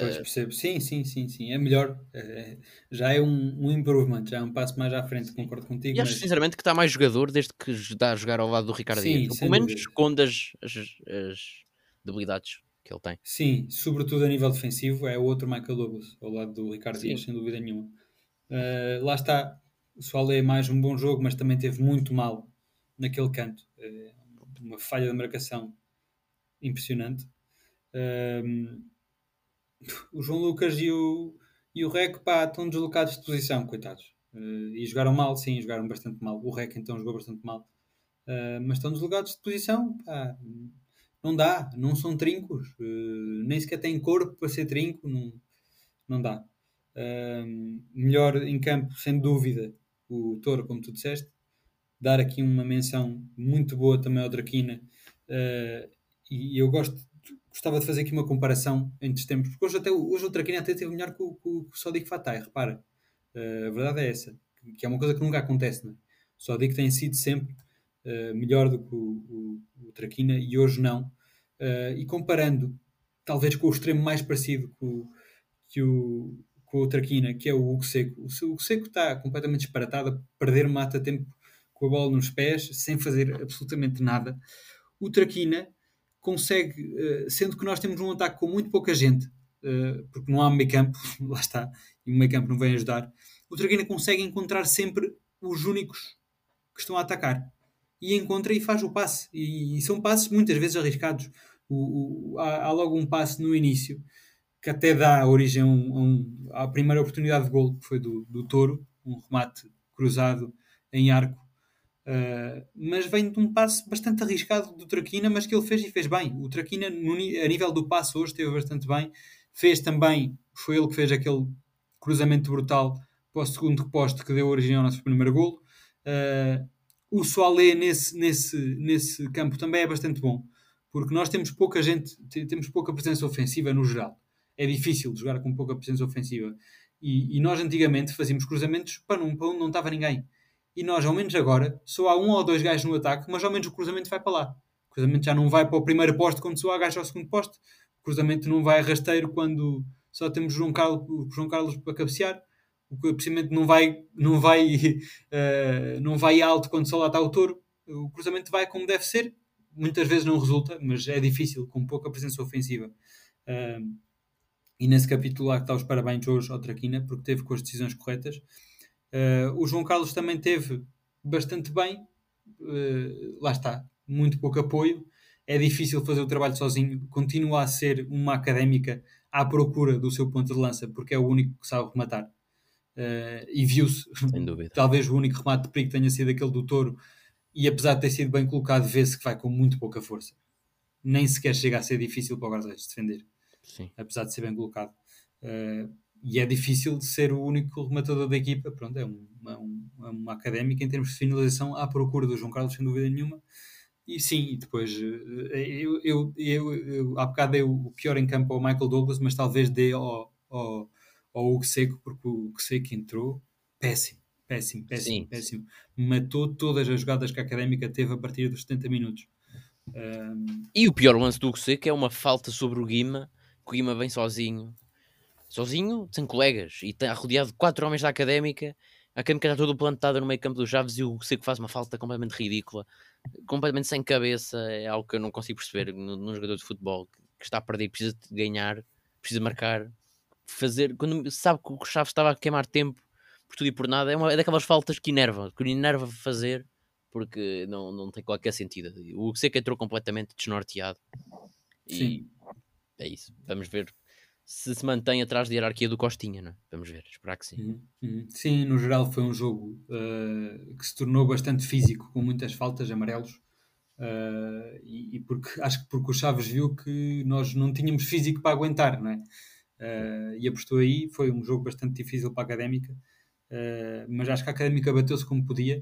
S1: Pois percebo, sim, sim, sim, sim, é melhor, é, já é um, um improvement, já é um passo mais à frente, concordo contigo.
S2: E acho mas... sinceramente que está mais jogador desde que está a jogar ao lado do Ricardo sim, Dias, pelo menos esconde as, as, as, debilidades que ele tem.
S1: Sim, sobretudo a nível defensivo, é o outro Michael Douglas, ao lado do Ricardo sim. Dias, sem dúvida nenhuma. Uh, lá está, o Soalé é mais um bom jogo, mas também teve muito mal naquele canto, uh, uma falha de marcação impressionante. Uh, o João Lucas e o, e o Rec pá, estão deslocados de posição, coitados. Uh, e jogaram mal, sim, jogaram bastante mal. O Rec então jogou bastante mal. Uh, mas estão deslocados de posição, pá, não dá, não são trincos, uh, nem sequer têm corpo para ser trinco, não, não dá. melhor em campo, sem dúvida, o Toro, como tu disseste. Dar aqui uma menção muito boa também ao Draquina. e eu gosto gostava de fazer aqui uma comparação entre os tempos, porque hoje, até, hoje o Traquina até teve melhor que o, que o Sodic Fatai, repara. Uh, a verdade é essa, que é uma coisa que nunca acontece, não é? Tem sido sempre uh, melhor do que o, o, o, Traquina e hoje não. Uh, e comparando, talvez com o extremo mais parecido o, que o, com o Traquina, que é o Hugo Seco. O Hugo Seco está completamente disparatado, a perder mata tempo com a bola nos pés, sem fazer absolutamente nada. O Traquina consegue, uh, sendo que nós temos um ataque com muito pouca gente, uh, porque não há meio campo, (laughs) lá está, e o meio campo não vem ajudar, o Traguina consegue encontrar sempre os únicos que estão a atacar. E encontra e faz o passe. E, e são passes muitas vezes arriscados. O, o, há, há, logo um passe no início que até dá origem a um, à primeira oportunidade de gol, que foi do, do Touro, um remate cruzado em arco Uh, mas vem de um passo bastante arriscado do Traquina, mas que ele fez e fez bem. O Traquina, no, a nível do passo, hoje esteve bastante bem. Fez também, foi ele que fez aquele cruzamento brutal para o segundo poste que deu origem ao nosso primeiro golo. Uh, o Soalé nesse, nesse, nesse campo também é bastante bom, porque nós temos pouca gente, temos pouca presença ofensiva no geral. É difícil jogar com pouca presença ofensiva. E, e nós antigamente fazíamos cruzamentos para, um, para onde não estava ninguém e nós, ao menos agora, só há um ou dois gajos no ataque, mas ao menos o cruzamento vai para lá. O cruzamento já não vai para o primeiro poste quando só há gajos ao segundo poste. O cruzamento não vai rasteiro quando só temos João Carlos, João Carlos para cabecear. O cruzamento não vai, não vai, uh, (laughs) não vai alto quando só lá está o touro. O cruzamento vai como deve ser. Muitas vezes não resulta, mas é difícil, com pouca presença ofensiva. Uh, e nesse capítulo lá está os parabéns hoje ao Traquina, porque teve com as decisões corretas. Uh, o João Carlos também teve bastante bem, lá está, muito pouco apoio. É difícil fazer o trabalho sozinho, continua a ser uma académica à procura do seu ponto de lança, porque é o único que sabe rematar. Uh, e viu-se, (laughs) talvez o único remate de perigo tenha sido aquele do Touro, e apesar de ter sido bem colocado, vê-se que vai com muito pouca força. Nem sequer chega a ser difícil para o guarda-redes defender, Sim. apesar de ser bem colocado. Uh, e é difícil ser o único rematador da equipa. Pronto, é uma, uma, uma académica em termos de finalização à procura do João Carlos, sem dúvida nenhuma. E sim, depois eh, eu, eu, eu, eu há bocado dei o pior em campo ao Michael Douglas, mas talvez dê ao, ao, ao Hugo Seco, porque o Seco entrou péssimo, péssimo, péssimo, Sim. péssimo. Matou todas as jogadas que a Académica teve a partir dos 70 minutos.
S2: Um... E o pior lance do Seco é uma falta sobre o Guima, que o Guima vem sozinho, sozinho, sem colegas, e está rodeado de quatro homens da Académica, a Académica está toda plantada no meio campo dos Chaves e o Seco faz uma falta completamente ridícula, completamente sem cabeça, é algo que eu não consigo perceber num jogador de futebol que está a perder, precisa de ganhar, precisa marcar, fazer, quando sabe que o Chaves estava a queimar tempo por tudo e por nada, é, uma, é daquelas faltas que enerva, que enerva fazer, porque não, não tem qualquer sentido. O Seca entrou completamente desnorteado. E Sim. é isso. Vamos ver se se mantém atrás da hierarquia do Costinha, não é? Vamos ver, esperar que sim. Uhum,
S1: uhum. Sim, no geral foi um jogo uh, que se tornou bastante físico, com muitas faltas, amarelos. Uh, e, e, porque acho que porque o Chaves viu que nós não tínhamos físico para aguentar, não é? Uh, e apostou aí, foi um jogo bastante difícil para a Académica, uh, mas acho que a Académica bateu-se como podia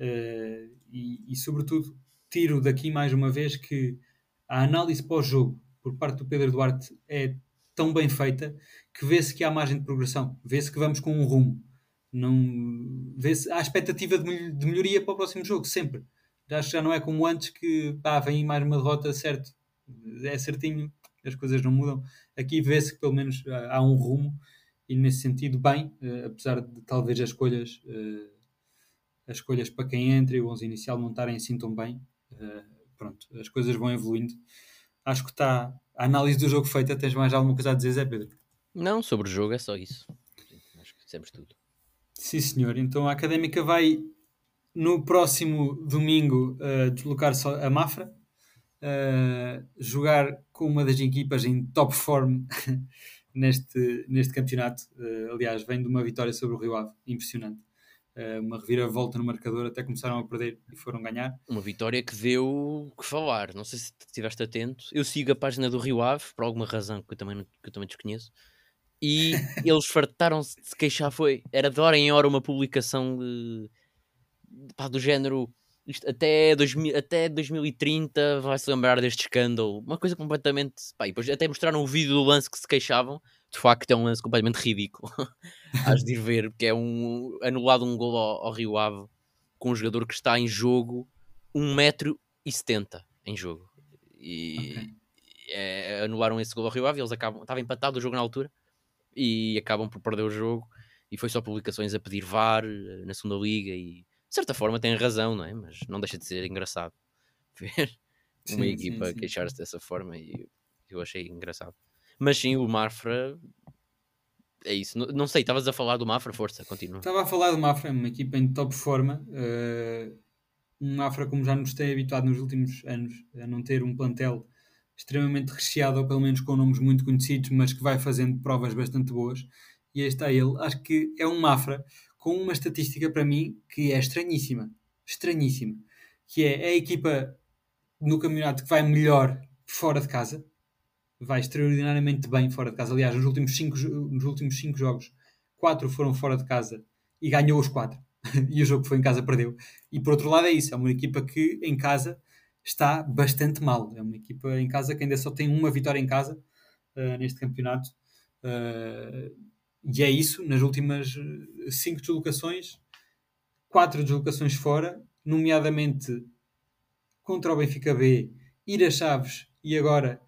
S1: uh, e, e, sobretudo, tiro daqui mais uma vez que a análise pós-jogo por parte do Pedro Duarte é tão bem feita que vê-se que há margem de progressão, vê-se que vamos com um rumo, não vê-se há expectativa de, de melhoria para o próximo jogo, sempre. Já, já não é como antes que pá, vem mais uma derrota, certo, é certinho, as coisas não mudam. Aqui vê-se que pelo menos há um rumo e nesse sentido bem, uh, apesar de talvez as escolhas uh, as escolhas para quem entra e o 11 inicial não estarem assim tão bem, pronto, as coisas vão evoluindo. Acho que está a análise do jogo feita. Tens mais alguma coisa a dizer, Zé Pedro?
S2: Não, sobre o jogo é só isso. Acho que dissemos tudo.
S1: Sim, senhor. Então a Académica vai no próximo domingo deslocar-se a Mafra uh, jogar com uma das equipas em top form (laughs) neste, neste campeonato. Uh, aliás, vem de uma vitória sobre o Rio Ave, impressionante. Uh, uma reviravolta no marcador, até começaram a perder e foram ganhar.
S2: Uma vitória que deu que falar. Não sei se estiveste atento. Eu sigo a página do Rio Ave, por alguma razão que eu também, que eu também desconheço. E (laughs) eles fartaram-se de se queixar. Foi, era de hora em hora uma publicação de, pá, do género isto até, 2000, até 2030 vai-se lembrar deste escândalo. Uma coisa completamente. Pá, depois até mostraram o vídeo do lance que se queixavam. De facto, é um lance completamente ridículo. (laughs) Hás de ir ver, porque é um, anulado um gol ao, ao Rio Ave com um jogador que está em jogo 1,70m em jogo. E okay. é, anularam esse gol ao Rio Ave. Eles acabam, estava empatado o jogo na altura e acabam por perder o jogo. E foi só publicações a pedir VAR eh, na segunda liga e de certa forma tem razão, não é? Mas não deixa de ser engraçado (laughs) ver sim, uma equipa queixar-se dessa forma e eu achei engraçado. Mas sim, o Mafra é isso. Não, não sei, estavas a falar do Mafra, força, continua.
S1: Estava a falar do Mafra, uma equipa em top forma. Uh, um Mafra como já nos tem habituado nos últimos anos a não ter um plantel extremamente recheado, ou pelo menos com nomes muito conhecidos, mas que vai fazendo provas bastante boas. E aí está ele. Acho que é um Mafra com uma estatística para mim que é estranhíssima. Estranhíssima. Que é a equipa no campeonato que vai melhor fora de casa. Vai extraordinariamente bem fora de casa. Aliás, nos últimos cinco, nos últimos cinco jogos, quatro foram fora de casa e ganhou os quatro. (laughs) e o jogo que foi em casa perdeu. E por outro lado é isso. É uma equipa que em casa está bastante mal. É uma equipa em casa que ainda só tem uma vitória em casa uh, neste campeonato. Uh, e é isso, nas últimas eh, cinco deslocações, quatro deslocações fora, nomeadamente contra o Benfica B, ir a Chaves e agora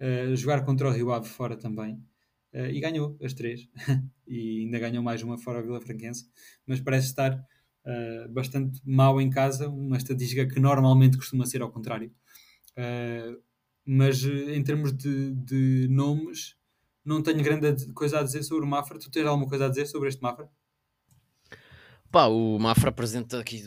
S1: uh, jogar contra o Rio Ave fora também. Uh, e ganhou as três. (laughs) e ainda ganhou mais uma fora a Vila Franquense. Mas parece estar uh, bastante mal em casa, uma estatística que normalmente costuma ser ao contrário. mas em termos de, de nomes, não tenho grande coisa a dizer sobre o Mafra. Tu tens alguma coisa a dizer sobre este Mafra?
S2: Pá, o Mafra apresenta aqui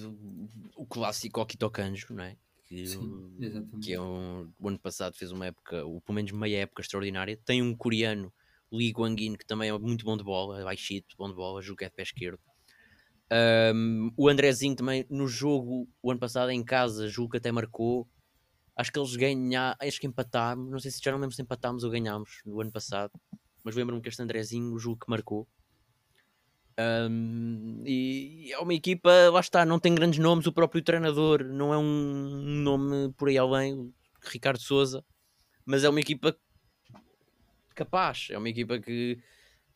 S2: o clássico Okitokanjo, não é? Que, Sim, que é um, o ano passado fez uma época, ou pelo menos meia época extraordinária. Tem um coreano, Lee Guangin, que também é muito bom de bola, é baixito, bom de bola, joga de pé esquerdo. Um, o Andrezinho também no jogo, o ano passado em casa, julgo que até marcou. Acho que eles ganharam, acho que empatámos, não sei se já não lembro se empatámos ou ganhámos no ano passado, mas lembro-me que este Andrezinho, o jogo que marcou. Um, e é uma equipa, lá está, não tem grandes nomes, o próprio treinador não é um nome por aí além, Ricardo Souza, mas é uma equipa capaz, é uma equipa que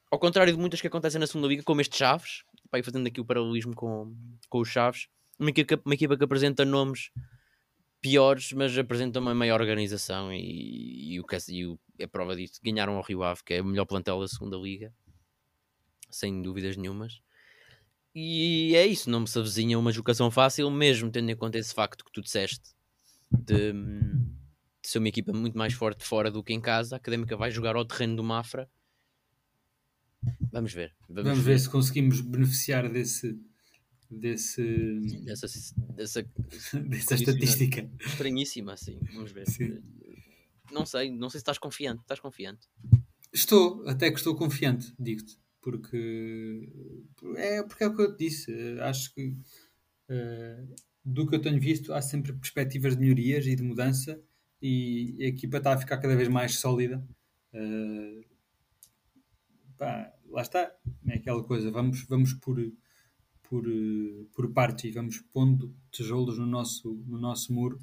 S2: ao contrário de muitas que acontecem na segunda liga, como este Chaves, pá, fazendo aqui o paralelismo com, com os Chaves, uma equipa, uma equipa que apresenta nomes piores, mas apresenta uma maior organização e, e, o, e o, é prova disso. Ganharam ao Rio Ave, que é o melhor plantel da segunda liga, sem dúvidas nenhumas. E é isso, não me se avizinha uma jogação fácil, mesmo tendo em conta esse facto que tu disseste de, de ser uma equipa muito mais forte fora do que em casa. A Académica vai jogar ao terreno do Mafra. Vamos ver.
S1: Vamos, vamos ver. ver se conseguimos beneficiar desse, desse
S2: dessa, dessa, (laughs)
S1: dessa estatística.
S2: estranhíssima assim vamos ver. Sim. não sei não sei se estás confiante estás confiante.
S1: Estou até que estou confiante digo-te porque é porque é o que eu te disse acho que uh, do que eu tenho visto há sempre perspectivas de melhorias e de mudança e a equipa está a ficar cada vez mais sólida. Uh, pá, lá está é aquela coisa vamos vamos por por, eh, por e vamos pondo tijolos no nosso, no nosso muro.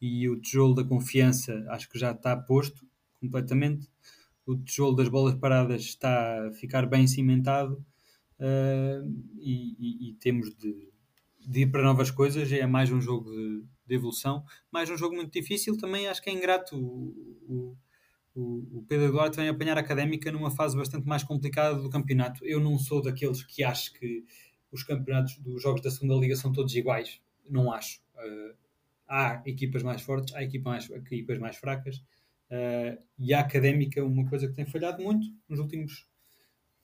S1: E o tijolo da confiança acho que já está posto completamente. O tijolo das bolas paradas está a ficar bem cimentado uh, e, e, e, temos de, de, ir para novas coisas. É mais um jogo de, de, evolução. Mais um jogo muito difícil. Também acho que é ingrato o, o, o Pedro Eduardo vem apanhar a Académica numa fase bastante mais complicada do campeonato. Eu não sou daqueles que acho que os campeonatos dos jogos da segunda liga são todos iguais. Não acho. Uh, há equipas mais fortes, há equipas mais, equipas mais fracas. Uh, e a académica, uma coisa que tem falhado muito nos últimos,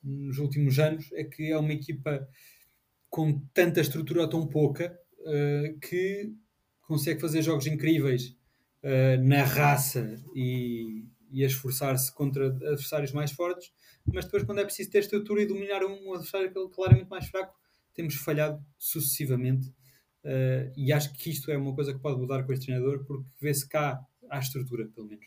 S1: nos últimos anos é que é uma equipa com tanta estrutura tão pouca uh, que consegue fazer jogos incríveis na raça e, e esforçar-se contra adversários mais fortes, mas depois, quando é preciso ter estrutura e dominar um adversário claramente mais fraco, temos falhado sucessivamente uh, e acho que isto é uma coisa que pode mudar com este treinador porque vê-se cá a estrutura, pelo menos.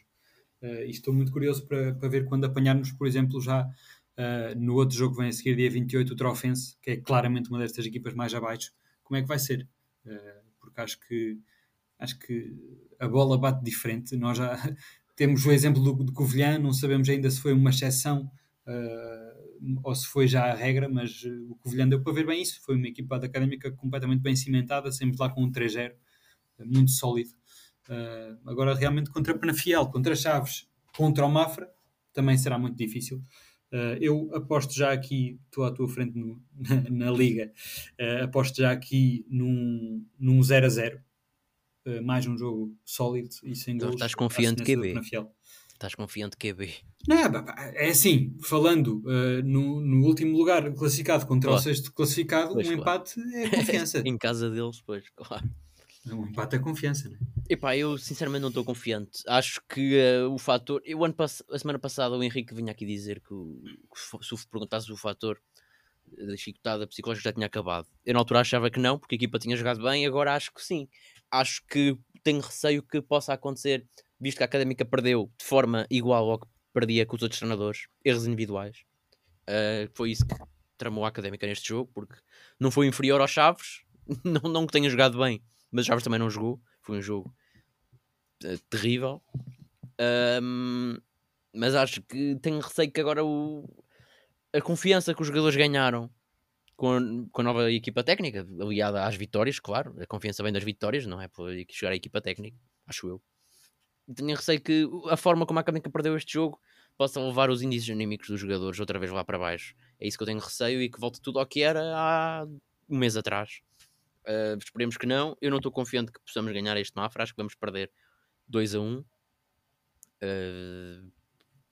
S1: Uh, e estou muito curioso para, para ver quando apanharmos, por exemplo, já uh, no outro jogo que vem a seguir, dia 28, o Trofense, que é claramente uma destas equipas mais abaixo, como é que vai ser? Uh, porque acho que acho que a bola bate diferente. Nós já (laughs) temos o exemplo do, do Covilhã, não sabemos ainda se foi uma exceção ou se foi já a regra, mas uh, o Covilhã deu para ver bem isso. Foi uma equipa da académica completamente bem cimentada, sempre lá com um 3-0, uh, muito sólido. Uh, agora, realmente, contra Penafiel, contra Chaves, contra o Mafra, também será muito difícil. eu aposto já aqui, estou à tua frente no, (laughs) na, na, liga, aposto já aqui num, num 0-0. mais um jogo sólido e sem então, gols.
S2: Estás confiante que é? Estás confiante que é B?
S1: Não, é assim, falando uh, no, no, último lugar classificado contra claro. o sexto classificado, pois, um claro. empate é (laughs) confiança.
S2: em casa deles, pois, claro.
S1: Um empate é confiança, não é?
S2: Epá, eu sinceramente não estou confiante. Acho que uh, o fator. Eu, ano pass... A semana passada o Henrique vinha aqui dizer que, o... que se perguntasse o fator da chicotada psicológica já tinha acabado. Eu na altura achava que não, porque a equipa tinha jogado bem, agora acho que sim. Acho que tenho receio que possa acontecer visto que a Académica perdeu de forma igual ao que perdia com os outros treinadores, erros individuais. Uh, foi isso que tramou a Académica neste jogo, porque não foi inferior aos Chaves, (laughs) não, não que tenha jogado bem, mas Chaves também não jogou, foi um jogo uh, terrível. Um, mas acho que tenho receio que agora o, a confiança que os jogadores ganharam com a, com a nova equipa técnica, aliada às vitórias, claro, a confiança vem das vitórias, não é por chegar à equipa técnica, acho eu tenho receio que a forma como a Académica perdeu este jogo possa levar os índices anímicos dos jogadores outra vez lá para baixo. É isso que eu tenho receio e que volte tudo ao que era há um mês atrás. Uh, esperemos que não. Eu não estou confiante que possamos ganhar este Mafra. Acho que vamos perder 2 a 1. Um. Uh,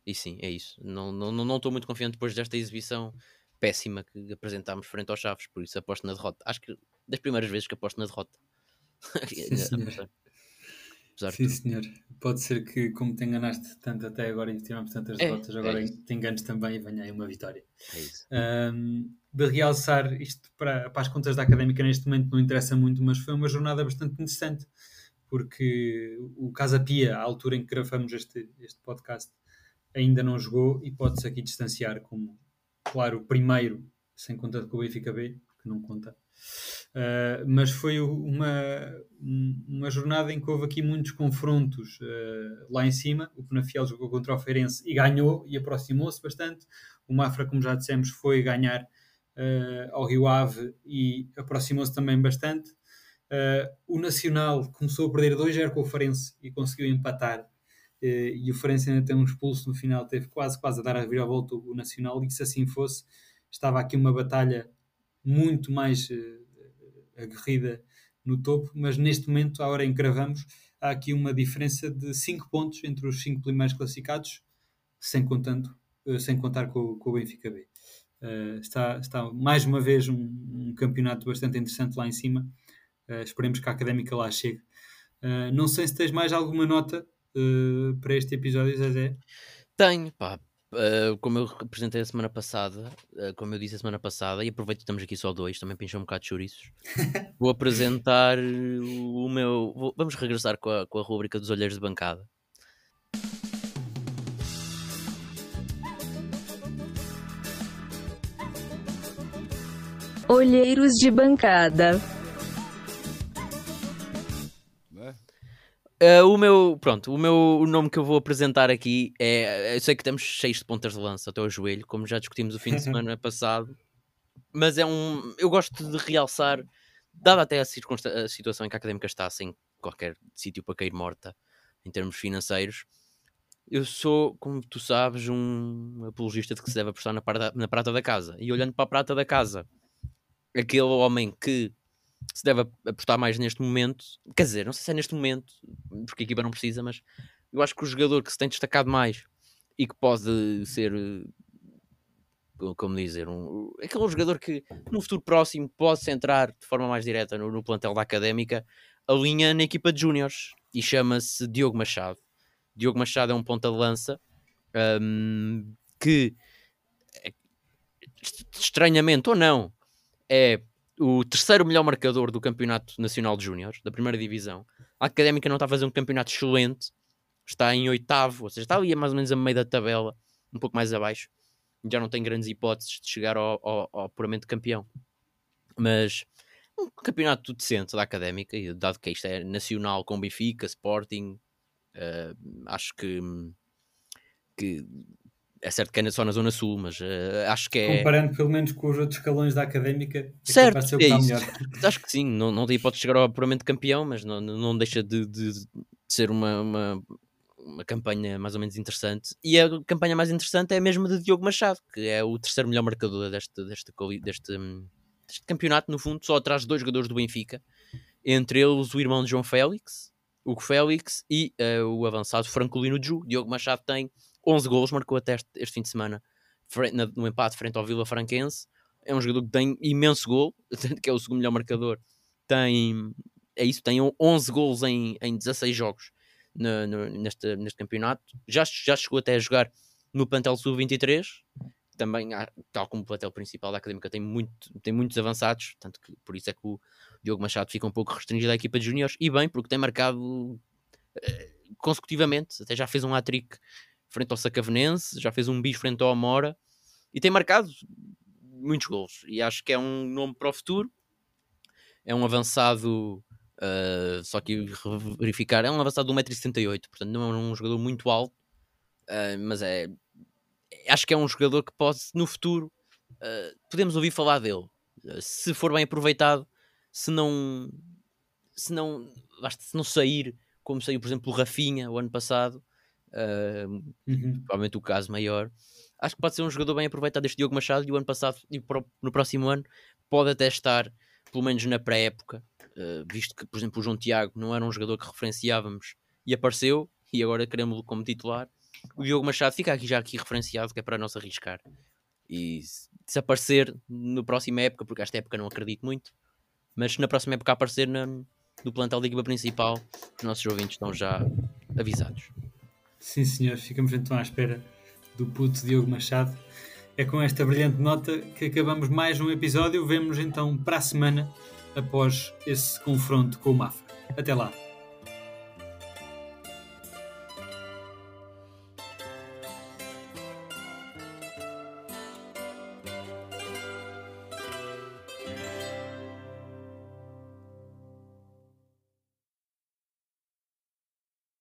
S2: e sim, é isso. Não estou não, não, não muito confiante depois desta exibição péssima que apresentámos frente aos Chaves. Por isso aposto na derrota. Acho que das primeiras vezes que aposto na derrota. (laughs)
S1: Sim, senhor. Pode ser que, como te enganaste tanto até agora e tivemos tantas é, derrotas, agora é te enganes também e venha aí uma vitória.
S2: É isso.
S1: Um, de realçar isto para, para as contas da académica neste momento não interessa muito, mas foi uma jornada bastante interessante, porque o Casa Pia, à altura em que gravamos este, este podcast, ainda não jogou e pode-se aqui distanciar como, claro, o primeiro, sem conta com o Benfica B, que não conta, Uh, mas foi uma, uma jornada em que houve aqui muitos confrontos uh, lá em cima. O Penafiel jogou contra o Feirense e ganhou e aproximou-se bastante. O Mafra, como já dissemos, foi ganhar uh, ao Rio Ave e aproximou-se também bastante. o Nacional começou a perder 2-0 com o Farense e conseguiu empatar. E o Farense ainda tem um expulso no final, teve quase, quase a dar a volta o Nacional. E se assim fosse, estava aqui uma batalha muito mais aguerrida no topo, mas neste momento, à hora em que gravamos, há aqui uma diferença de 5 pontos entre os 5 primeiros classificados, sem, contando, eh, sem contar com, com o Benfica B. Uh, está, está mais uma vez um, um, campeonato bastante interessante lá em cima. Uh, esperemos que a académica lá chegue. Uh, não sei se tens mais alguma nota para este episódio, Zezé.
S2: Tenho, pá. Uh, como eu apresentei a semana passada, uh, como eu disse a semana passada, e aproveito que estamos aqui só dois, também pinchou um bocado de chouriços. (laughs) vou apresentar o meu. Vou, vamos regressar com a, com a rubrica dos olheiros de bancada.
S3: Olheiros de bancada.
S2: Uh, o meu, pronto, o meu o nome que eu vou apresentar aqui é. Eu sei que estamos cheios de pontas de lança até ao joelho, como já discutimos o fim de (laughs) semana passado, mas é um. Eu gosto de realçar, dada até a, a situação em que a académica está, sem qualquer sítio para cair morta em termos financeiros, eu sou, como tu sabes, um apologista de que se deve apostar na, na prata da casa. E olhando para a prata da casa, aquele homem que se deve apostar mais neste momento. Quer dizer, não sei se é neste momento, porque a equipa não precisa, mas eu acho que o jogador que se tem destacado mais e que pode ser, como dizer, um, aquele jogador que no futuro próximo pode entrar de forma mais direta no, no plantel da académica, alinha na equipa de júniores e chama-se Diogo Machado. Diogo Machado é um ponta de lança um, que é, estranhamente ou não é o terceiro melhor marcador do Campeonato Nacional de Júniores, da primeira divisão. A Académica não está a fazer um campeonato excelente, está em oitavo, ou seja, está ali mais ou menos a meio da tabela, um pouco mais abaixo. Já não tem grandes hipóteses de chegar ao, ao, ao puramente campeão. Mas um campeonato decente da Académica, e dado que isto é nacional com Benfica, Sporting, uh, acho que, que é certo que é só na Zona Sul, mas uh, acho que é.
S1: Comparando pelo menos com os outros escalões da académica, é
S2: certo, é, é isso. (laughs) acho que sim, não, não tem hipótese de chegar ao puramente campeão, mas não, não deixa de, de, de ser uma, uma, uma, campanha mais ou menos interessante. E a campanha mais interessante é a mesma de Diogo Machado, que é o terceiro melhor marcador deste, deste, deste, deste campeonato, no fundo, só atrás de dois jogadores do Benfica, entre eles o irmão de João Félix, Hugo Félix, e uh, o avançado Francolino Ju. Diogo Machado tem 11 golos, marcou até este, este fim de semana no empate frente ao Vila Franquense. É um jogador que tem imenso gol, (laughs) que é o segundo melhor marcador. Tem, é isso, tem 11 golos em, em 16 jogos no, no, neste, neste campeonato. Já, já chegou até a jogar no plantel sub-23. Também, tal como o plantel principal da Académica, tem, muito, tem muitos avançados, tanto que por isso é que o Diogo Machado fica um pouco restringido à equipa de juniores. E bem, porque tem marcado uh, consecutivamente, até já fez um hat-trick frente ao Sacavenense, já fez um bis frente ao Amora e tem marcado muitos gols. E acho que é um nome para o futuro. É um avançado, uh, só que verificar, é um avançado de 1,78m, portanto não é um jogador muito alto, uh, mas é. Acho que é um jogador que pode, no futuro, uh, podemos ouvir falar dele. se for bem aproveitado, se não. Se não, basta, se não sair como saiu, por exemplo, o Rafinha o ano passado, uh, uhum. provavelmente o caso maior. Acho que pode ser um jogador bem aproveitado este Diogo Machado e o ano passado e no próximo ano pode até estar, pelo menos na pré-época, uh, visto que, por exemplo, o João Tiago não era um jogador que referenciávamos e apareceu e agora queremos-lo como titular. O Diogo Machado fica aqui já aqui referenciado, que é para não se arriscar. E se aparecer na próxima época, porque esta época não acredito muito, mas se na próxima época aparecer na, no plantel da equipa principal, os nossos ouvintes estão já avisados.
S1: Sim, senhor, ficamos então à espera do puto Diogo Machado. É com esta brilhante nota que acabamos mais um episódio. Vemo-nos então para a semana após esse confronto com o Mafra. Até lá.